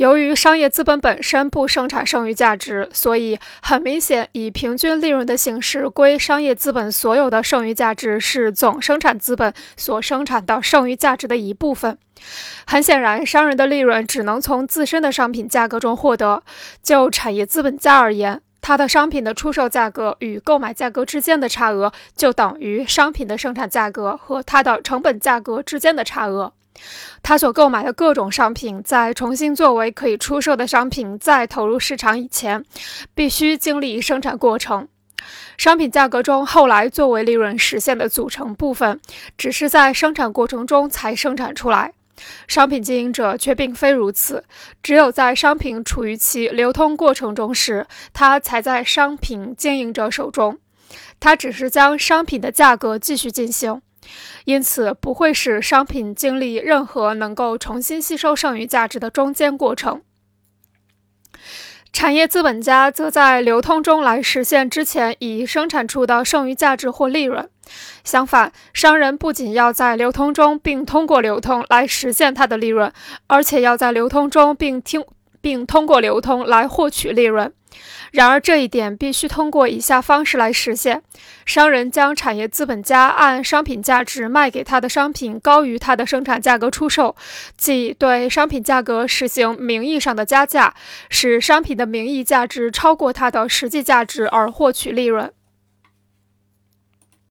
由于商业资本本身不生产剩余价值，所以很明显，以平均利润的形式归商业资本所有的剩余价值是总生产资本所生产的剩余价值的一部分。很显然，商人的利润只能从自身的商品价格中获得。就产业资本家而言，他的商品的出售价格与购买价格之间的差额，就等于商品的生产价格和它的成本价格之间的差额。他所购买的各种商品，在重新作为可以出售的商品再投入市场以前，必须经历生产过程。商品价格中后来作为利润实现的组成部分，只是在生产过程中才生产出来。商品经营者却并非如此，只有在商品处于其流通过程中时，它才在商品经营者手中。它只是将商品的价格继续进行。因此，不会使商品经历任何能够重新吸收剩余价值的中间过程。产业资本家则在流通中来实现之前已生产出的剩余价值或利润。相反，商人不仅要在流通中并通过流通来实现他的利润，而且要在流通中并听并通过流通来获取利润。然而，这一点必须通过以下方式来实现：商人将产业资本家按商品价值卖给他的商品高于他的生产价格出售，即对商品价格实行名义上的加价，使商品的名义价值超过它的实际价值而获取利润。